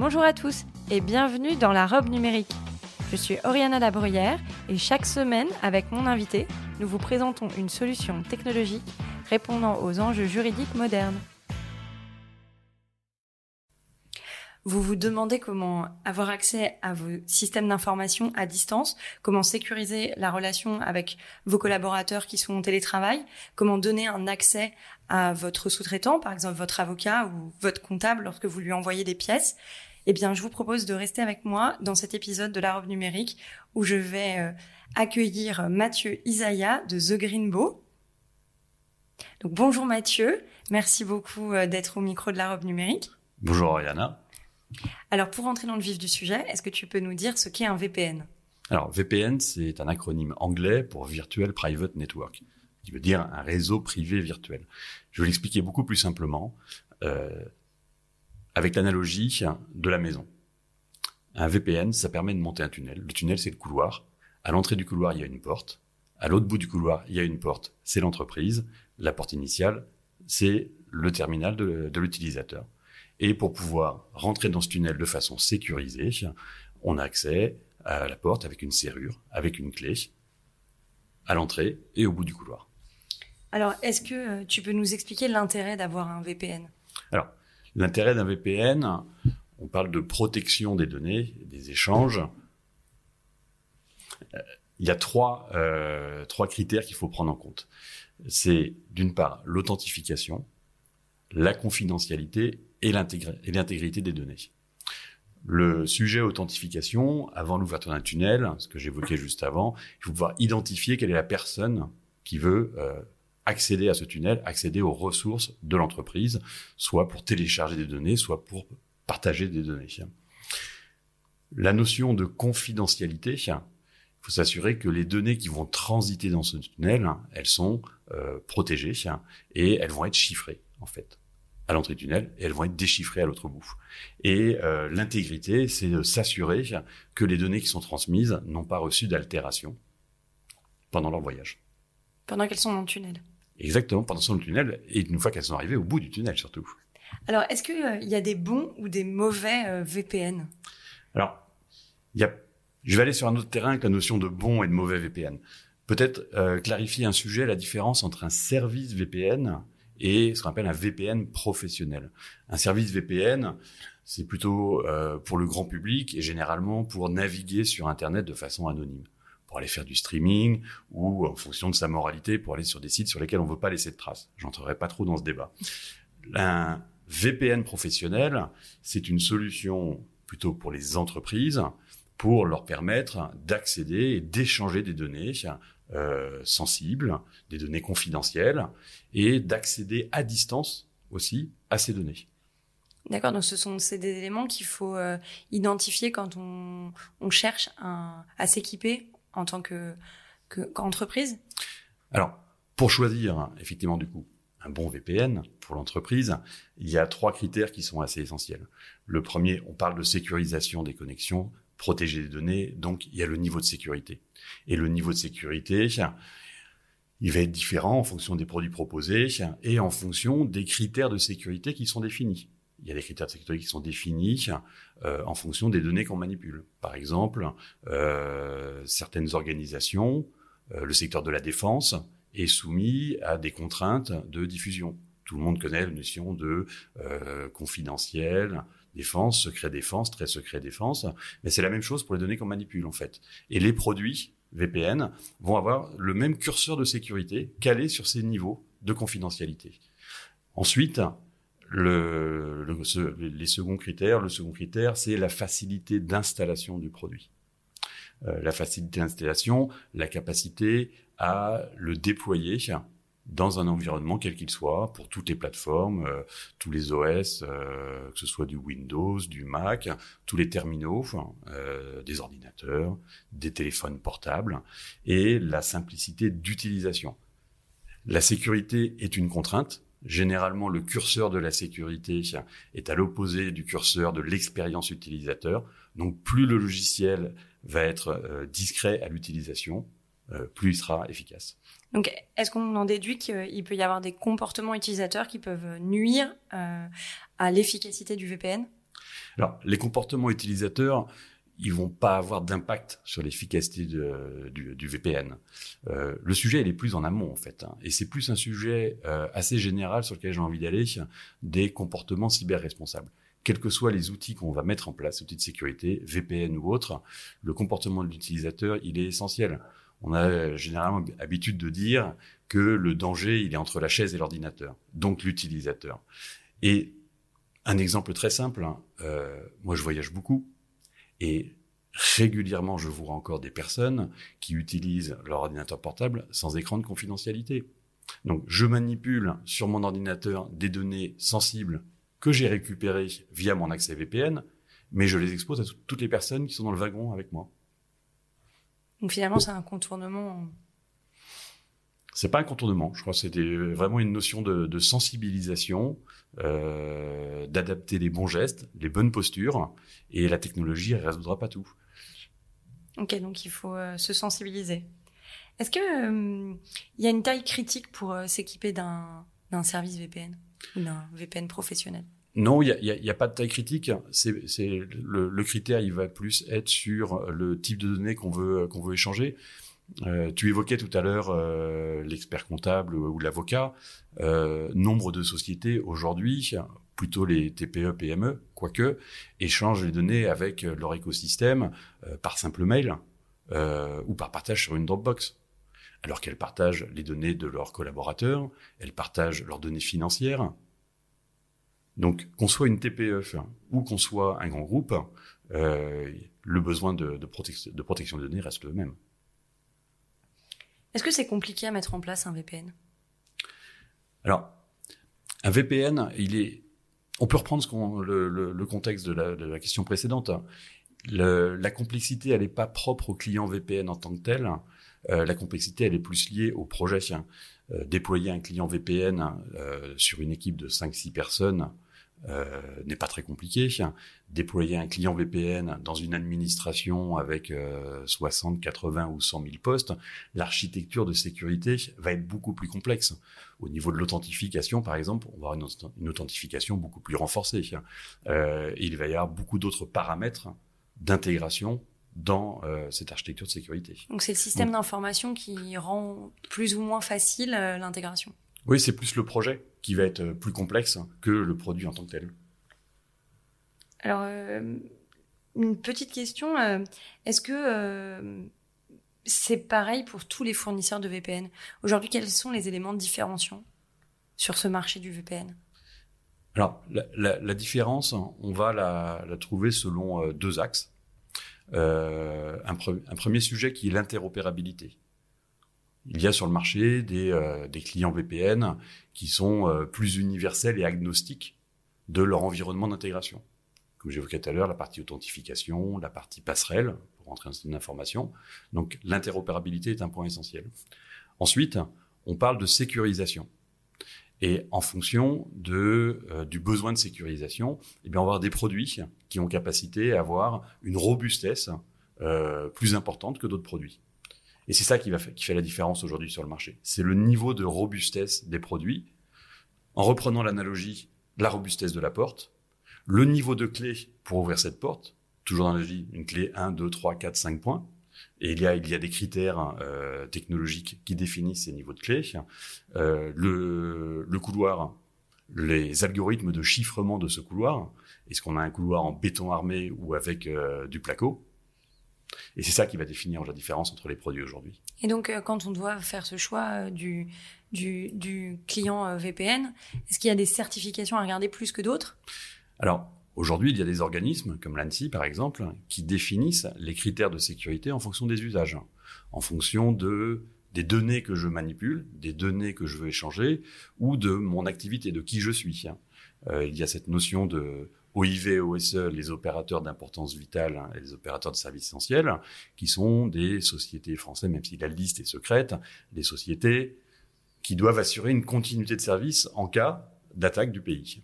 Bonjour à tous et bienvenue dans la robe numérique. Je suis Oriana Labruyère et chaque semaine, avec mon invité, nous vous présentons une solution technologique répondant aux enjeux juridiques modernes. Vous vous demandez comment avoir accès à vos systèmes d'information à distance, comment sécuriser la relation avec vos collaborateurs qui sont en télétravail, comment donner un accès à votre sous-traitant, par exemple votre avocat ou votre comptable lorsque vous lui envoyez des pièces, eh bien, je vous propose de rester avec moi dans cet épisode de la robe numérique où je vais euh, accueillir Mathieu Isaya de The Greenbow. Donc, bonjour Mathieu, merci beaucoup euh, d'être au micro de la robe numérique. Bonjour Ariana. Alors, pour entrer dans le vif du sujet, est-ce que tu peux nous dire ce qu'est un VPN Alors, VPN, c'est un acronyme anglais pour Virtual Private Network, qui veut dire un réseau privé virtuel. Je vais l'expliquer beaucoup plus simplement. Euh, avec l'analogie de la maison. Un VPN, ça permet de monter un tunnel. Le tunnel, c'est le couloir. À l'entrée du couloir, il y a une porte. À l'autre bout du couloir, il y a une porte. C'est l'entreprise. La porte initiale, c'est le terminal de, l'utilisateur. Et pour pouvoir rentrer dans ce tunnel de façon sécurisée, on a accès à la porte avec une serrure, avec une clé, à l'entrée et au bout du couloir. Alors, est-ce que euh, tu peux nous expliquer l'intérêt d'avoir un VPN Alors, L'intérêt d'un VPN, on parle de protection des données, des échanges. Euh, il y a trois, euh, trois critères qu'il faut prendre en compte. C'est d'une part l'authentification, la confidentialité et l'intégrité des données. Le sujet authentification, avant l'ouverture d'un tunnel, ce que j'évoquais juste avant, il faut pouvoir identifier quelle est la personne qui veut euh, accéder à ce tunnel, accéder aux ressources de l'entreprise, soit pour télécharger des données, soit pour partager des données. La notion de confidentialité, il faut s'assurer que les données qui vont transiter dans ce tunnel, elles sont euh, protégées et elles vont être chiffrées en fait à l'entrée du tunnel et elles vont être déchiffrées à l'autre bout. Et euh, l'intégrité, c'est de s'assurer que les données qui sont transmises n'ont pas reçu d'altération pendant leur voyage. Pendant qu'elles sont dans le tunnel. Exactement, pendant son tunnel, et une fois qu'elles sont arrivées au bout du tunnel surtout. Alors, est-ce qu'il euh, y a des bons ou des mauvais euh, VPN Alors, y a, je vais aller sur un autre terrain avec la notion de bon et de mauvais VPN. Peut-être euh, clarifier un sujet, la différence entre un service VPN et ce qu'on appelle un VPN professionnel. Un service VPN, c'est plutôt pour le grand public et généralement pour naviguer sur Internet de façon anonyme pour aller faire du streaming ou en fonction de sa moralité pour aller sur des sites sur lesquels on ne veut pas laisser de traces. J'entrerai pas trop dans ce débat. Un VPN professionnel, c'est une solution plutôt pour les entreprises pour leur permettre d'accéder et d'échanger des données euh, sensibles, des données confidentielles et d'accéder à distance aussi à ces données. D'accord, donc ce sont ces des éléments qu'il faut euh, identifier quand on, cherche à s'équiper en tant que qu'entreprise? Alors, pour choisir effectivement du coup un bon VPN pour l'entreprise, il y a trois critères qui sont assez essentiels. Le premier, on parle de sécurisation des connexions, protéger les données, donc il y a le niveau de sécurité. Et le niveau de sécurité, il va être différent en fonction des produits proposés et en fonction des critères de sécurité qui sont définis il y a des critères de sécurité qui sont définis euh, en fonction des données qu'on manipule. Par exemple, euh, certaines organisations, euh, le secteur de la défense, est soumis à des contraintes de diffusion. Tout le monde connaît la notion de confidentiel, défense, secret défense, très secret défense, mais c'est la même chose pour les données qu'on manipule en fait. Et les produits VPN vont avoir le même curseur de sécurité calé sur ces niveaux de confidentialité. Ensuite, le, les seconds critères, le second critère, c'est la facilité d'installation du produit. Euh, la facilité d'installation, la capacité à le déployer dans un environnement quel qu'il soit, pour toutes les plateformes, euh, tous les OS, euh, que ce soit du Windows, du Mac, tous les terminaux, euh, des ordinateurs, des téléphones portables, et la simplicité d'utilisation. La sécurité est une contrainte. Généralement, le curseur de la sécurité est à l'opposé du curseur de l'expérience utilisateur. Donc, plus le logiciel va être discret à l'utilisation, plus il sera efficace. Donc, est-ce qu'on en déduit qu'il peut y avoir des comportements utilisateurs qui peuvent nuire euh, à l'efficacité du VPN Alors, les comportements utilisateurs, ils vont pas avoir d'impact sur l'efficacité du, du, VPN. Euh, le sujet, il est plus en amont, en fait. Hein, et c'est plus un sujet euh, assez général sur lequel j'ai envie d'aller, des comportements cyber-responsables quels que soient les outils qu'on va mettre en place, outils de sécurité, VPN ou autres, le comportement de l'utilisateur, il est essentiel on a généralement habitude de dire que le danger, il est entre la chaise et l'ordinateur, donc l'utilisateur. Et un exemple très simple, hein, euh, moi je voyage beaucoup et régulièrement je vois encore des personnes qui utilisent leur ordinateur portable sans écran de confidentialité. Donc je manipule sur mon ordinateur des données sensibles que j'ai récupérées via mon accès VPN, mais je les expose à toutes les personnes qui sont dans le wagon avec moi. Donc finalement, c'est un contournement. C'est pas un contournement. Je crois que c'était vraiment une notion de, sensibilisation, euh, d'adapter les bons gestes, les bonnes postures, et la technologie ne résoudra pas tout. Ok, donc il faut euh, se sensibiliser. Est-ce que il euh, y a une taille critique pour s'équiper d'un service VPN ou d'un VPN professionnel? Non, il n'y a, pas de taille critique. C'est, le, le, critère, il va plus être sur le type de données qu'on veut qu'on veut échanger. Euh, tu évoquais tout à l'heure euh, l'expert comptable ou l'avocat. Euh, nombre de sociétés aujourd'hui, plutôt les TPE, PME, quoique, échangent les données avec leur écosystème euh, par simple mail euh, ou par partage sur une Dropbox. Alors qu'elles partagent les données de leurs collaborateurs, elles partagent leurs données financières, donc, qu'on soit une TPE ou qu'on soit un grand groupe, euh, le besoin de, de, de protection des données reste le même. Est-ce que c'est compliqué à mettre en place un VPN Alors, un VPN. On peut reprendre le, contexte de la, question précédente. La complexité, elle n'est pas propre au client VPN en tant que tel. Euh, la complexité, elle est plus liée au projet. Euh, déployer un client VPN euh, sur une équipe de 5-6 personnes euh, n'est pas très compliqué. Déployer un client VPN dans une administration avec 60, 80 ou 100 000 postes, l'architecture de sécurité va être beaucoup plus complexe. Au niveau de l'authentification, par exemple, on va avoir une, authentification beaucoup plus renforcée. Euh, il va y avoir beaucoup d'autres paramètres d'intégration dans euh, cette architecture de sécurité. Donc c'est le système d'information qui rend plus ou moins facile euh, l'intégration? Oui, c'est plus le projet qui va être plus complexe que le produit en tant que tel. Alors, euh, une petite question, est-ce que c'est pareil pour tous les fournisseurs de VPN Aujourd'hui, quels sont les éléments de différenciation sur ce marché du VPN Alors, la, différence, on va la, la trouver selon deux axes. Euh, un, un, premier sujet qui est l'interopérabilité. Il y a sur le marché des, euh, clients VPN qui sont euh, plus universels et agnostiques de leur environnement d'intégration. Comme j'évoquais tout à l'heure, la partie authentification, la partie passerelle, pour rentrer dans système d'information. Donc l'interopérabilité est un point essentiel. Ensuite, on parle de sécurisation. Et en fonction euh, du besoin de sécurisation, eh bien, on va avoir des produits qui ont capacité à avoir une robustesse plus importante que d'autres produits. Et c'est ça qui, va qui fait la différence aujourd'hui sur le marché. C'est le niveau de robustesse des produits. En reprenant l'analogie, la robustesse de la porte, le niveau de clé pour ouvrir cette porte, toujours dans la vie, une clé 1, 2, 3, 4, 5 points, et il y a, il y a des critères euh, technologiques qui définissent ces niveaux de clés. Euh, le, le couloir, les algorithmes de chiffrement de ce couloir. Est-ce qu'on a un couloir en béton armé ou avec euh, du placo? Et c'est ça qui va définir la différence entre les produits aujourd'hui. Et donc, euh, quand on doit faire ce choix euh, du, du, du client VPN, est-ce qu'il y a des certifications à regarder plus que d'autres? Alors, Aujourd'hui, il y a des organismes, comme l'ANSI par exemple, qui définissent les critères de sécurité en fonction des usages, en fonction de des données que je manipule, des données que je veux échanger, ou de mon activité, de qui je suis. Hein. Euh, il y a cette notion de OIV, OSE, les opérateurs d'importance vitale hein, et les opérateurs de services essentiels, qui sont des sociétés françaises, même si la liste est secrète, des sociétés qui doivent assurer une continuité de service en cas d'attaque du pays.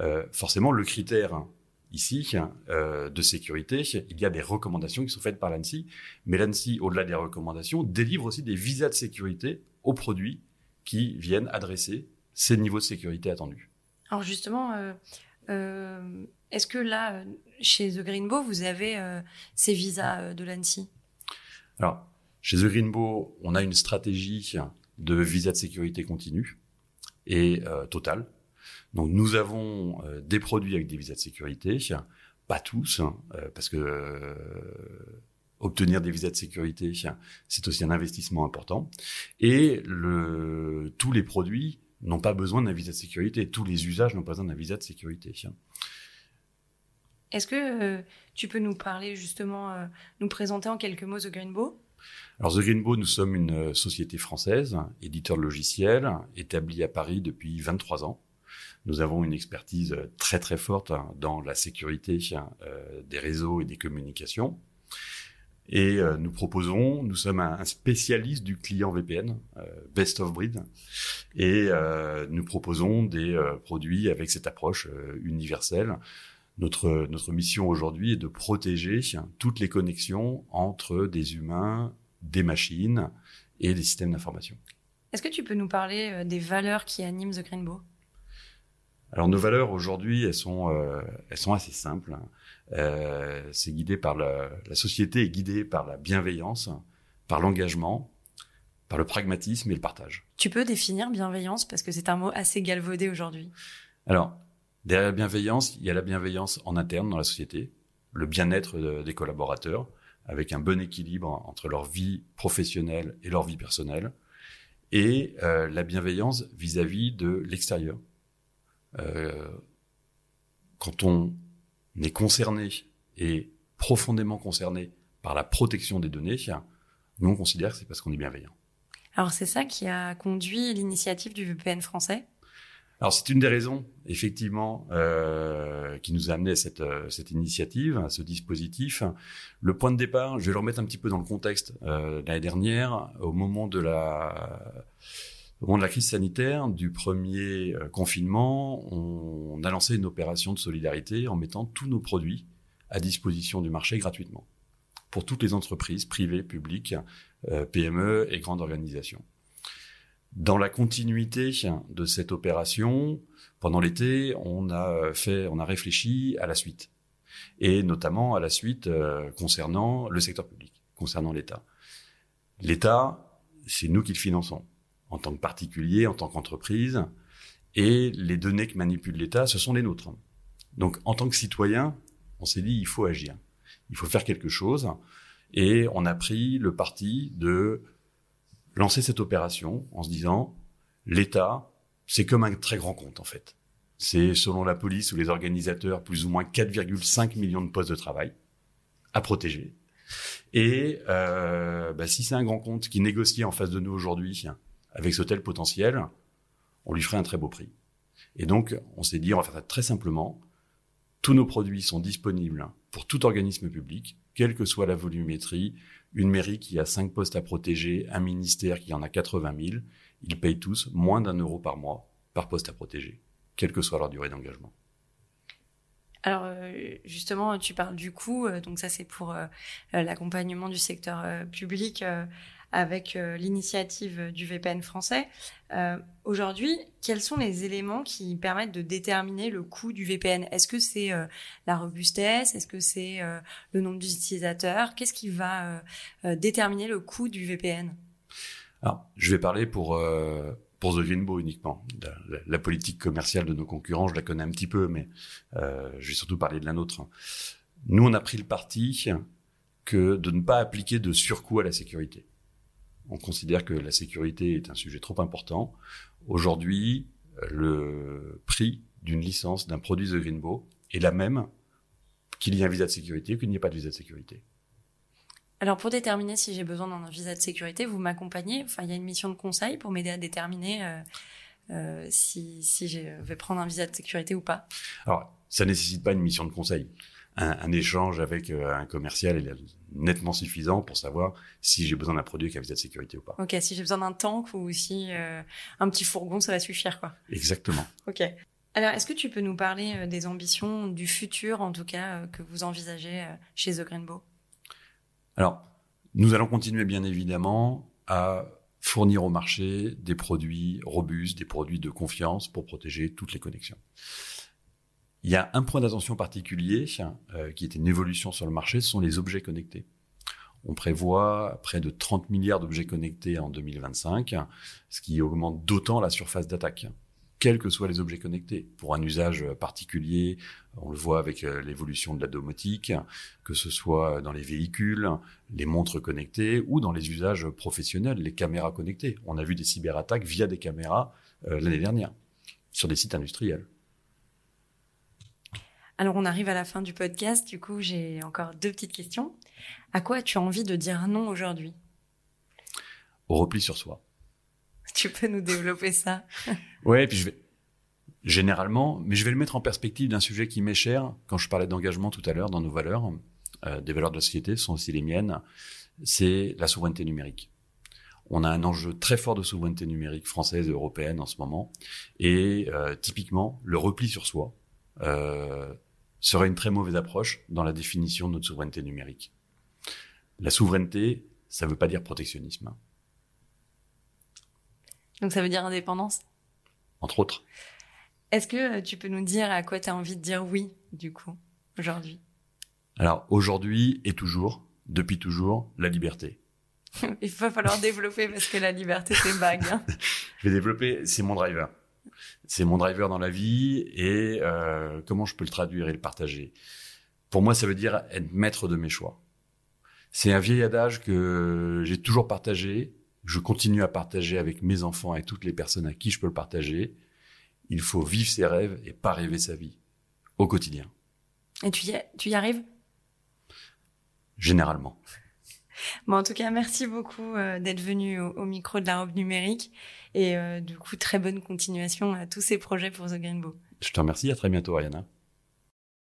Euh, forcément, le critère ici euh, de sécurité, il y a des recommandations qui sont faites par l'ANSI, mais l'ANSI, au-delà des recommandations, délivre aussi des visas de sécurité aux produits qui viennent adresser ces niveaux de sécurité attendus. Alors justement, euh, est-ce que là, chez The Greenbow, vous avez ces visas de l'ANSI Alors, chez The Greenbow, on a une stratégie de visa de sécurité continue et totale. Donc nous avons euh, des produits avec des visas de sécurité, pas tous, hein, euh, parce que euh, obtenir des visas de sécurité, c'est aussi un investissement important. Et tous les produits n'ont pas besoin d'un visa de sécurité, tous les usages n'ont pas besoin d'un visa de sécurité. Est-ce que tu peux nous parler justement, nous présenter en quelques mots The Greenbow alors The Greenbow, nous sommes une société française, éditeur de logiciels, établie à Paris depuis 23 ans. Nous avons une expertise très très forte dans la sécurité euh, des réseaux et des communications. Et euh, nous proposons, nous sommes un, spécialiste du client VPN, euh, best of breed, et nous proposons des produits avec cette approche universelle. Notre, notre mission aujourd'hui est de protéger toutes les connexions entre des humains, des machines et des systèmes d'information. Est-ce que tu peux nous parler des valeurs qui animent The Greenbow alors nos valeurs aujourd'hui, elles sont, euh, elles sont assez simples. Euh, c'est guidé par la, la société est guidée par la bienveillance, par l'engagement, par le pragmatisme et le partage. Tu peux définir bienveillance parce que c'est un mot assez galvaudé aujourd'hui? Alors derrière la bienveillance, il y a la bienveillance en interne dans la société, le bien-être des collaborateurs, avec un bon équilibre entre leur vie professionnelle et leur vie personnelle, et euh, la bienveillance vis-à-vis -vis de l'extérieur, euh, quand on est concerné et profondément concerné par la protection des données, nous on considère que c'est parce qu'on est bienveillant. Alors c'est ça qui a conduit l'initiative du VPN français? Alors c'est une des raisons, effectivement, euh, qui nous a amené à cette, euh, cette initiative, à ce dispositif. Le point de départ, je vais le remettre un petit peu dans le contexte. Euh, L'année dernière, au moment de la au moment de la crise sanitaire, du premier euh, confinement, on a lancé une opération de solidarité en mettant tous nos produits à disposition du marché gratuitement pour toutes les entreprises privées, publiques, euh, PME et grandes organisations. Dans la continuité de cette opération, pendant l'été, on a fait, on a réfléchi à la suite, et notamment à la suite euh, concernant le secteur public, concernant l'État. L'État, c'est nous qui le finançons en tant que particulier, en tant qu'entreprise, et les données que manipule l'État, ce sont les nôtres. Donc, en tant que citoyen, on s'est dit, il faut agir, il faut faire quelque chose, et on a pris le parti de lancer cette opération en se disant, l'État, c'est comme un très grand compte en fait. C'est, selon la police ou les organisateurs, plus ou moins 4,5 millions de postes de travail à protéger. Et euh, bah, si c'est un grand compte qui négocie en face de nous aujourd'hui avec ce tel potentiel, on lui ferait un très beau prix. Et donc, on s'est dit, on va faire ça très simplement. Tous nos produits sont disponibles pour tout organisme public, quelle que soit la volumétrie. Une mairie qui a cinq postes à protéger, un ministère qui en a 80 000, ils payent tous moins d'un euro par mois par poste à protéger, quelle que soit leur durée d'engagement. Alors euh, justement, tu parles du coût, euh, donc ça c'est pour euh, l'accompagnement du secteur public avec euh, l'initiative du VPN français. Euh, aujourd'hui, quels sont les éléments qui permettent de déterminer le coût du VPN Est-ce que c'est euh, la robustesse? Est-ce que c'est le nombre d'utilisateurs? Qu'est-ce qui va déterminer le coût du VPN je vais parler pour pour The Greenbow uniquement. La, la, politique commerciale de nos concurrents, je la connais un petit peu, mais je vais surtout parler de la nôtre. Nous, on a pris le parti que de ne pas appliquer de surcoût à la sécurité. On considère que la sécurité est un sujet trop important. Aujourd'hui, le prix d'une licence d'un produit The Greenbow est la même qu'il y ait un visa de sécurité ou qu'il n'y ait pas de visa de sécurité. Alors pour déterminer si j'ai besoin d'un visa de sécurité, vous m'accompagnez. Enfin, il y a une mission de conseil pour m'aider à déterminer euh, euh, si, si je vais prendre un visa de sécurité ou pas. Alors, ça nécessite pas une mission de conseil. Un, un échange avec euh, un commercial est nettement suffisant pour savoir si j'ai besoin d'un produit avec un visa de sécurité ou pas. Ok, si j'ai besoin d'un tank ou si euh, un petit fourgon, ça va suffire, quoi. Exactement. Ok. Alors, est-ce que tu peux nous parler euh, des ambitions du futur, en tout cas, euh, que vous envisagez chez The Greenbow Alors, nous allons continuer bien évidemment à fournir au marché des produits robustes, des produits de confiance pour protéger toutes les connexions. Il y a un point d'attention particulier euh, qui est une évolution sur le marché, ce sont les objets connectés. On prévoit près de 30 milliards d'objets connectés en 2025, ce qui augmente d'autant la surface d'attaque quels que soient les objets connectés. Pour un usage particulier, on le voit avec euh, l'évolution de la domotique, que ce soit dans les véhicules, les montres connectées ou dans les usages professionnels, les caméras connectées. On a vu des cyberattaques via des caméras euh, l'année dernière sur des sites industriels. Alors on arrive à la fin du podcast, du coup j'ai encore deux petites questions. À quoi as-tu envie de dire non aujourd'hui? Au repli sur soi. Tu peux nous développer ça Ouais, puis je vais généralement, mais je vais le mettre en perspective d'un sujet qui m'est cher. Quand je parlais d'engagement tout à l'heure dans nos valeurs, euh, des valeurs de la société sont aussi les miennes. C'est la souveraineté numérique. On a un enjeu très fort de souveraineté numérique française et européenne en ce moment, et euh, typiquement le repli sur soi serait une très mauvaise approche dans la définition de notre souveraineté numérique. La souveraineté, ça ne veut pas dire protectionnisme. Donc ça veut dire indépendance? Entre autres. Est-ce que tu peux nous dire à quoi tu as envie de dire oui, du coup, aujourd'hui? Alors, aujourd'hui et toujours, depuis toujours, la liberté. Il va falloir développer parce que la liberté, c'est vague. Hein. Je vais développer, c'est mon driver. C'est mon driver dans la vie et euh, comment je peux le traduire et le partager? Pour moi, ça veut dire être maître de mes choix. C'est un vieil adage que j'ai toujours partagé, je continue à partager avec mes enfants et toutes les personnes à qui je peux le partager. Il faut vivre ses rêves et pas rêver sa vie au quotidien. Et tu y, tu y arrives? Généralement. En tout cas, merci beaucoup euh, d'être venu au, micro de la robe numérique et euh, du coup, très bonne continuation à tous ces projets pour The Greenbow. Je te remercie, à très bientôt, Ariana.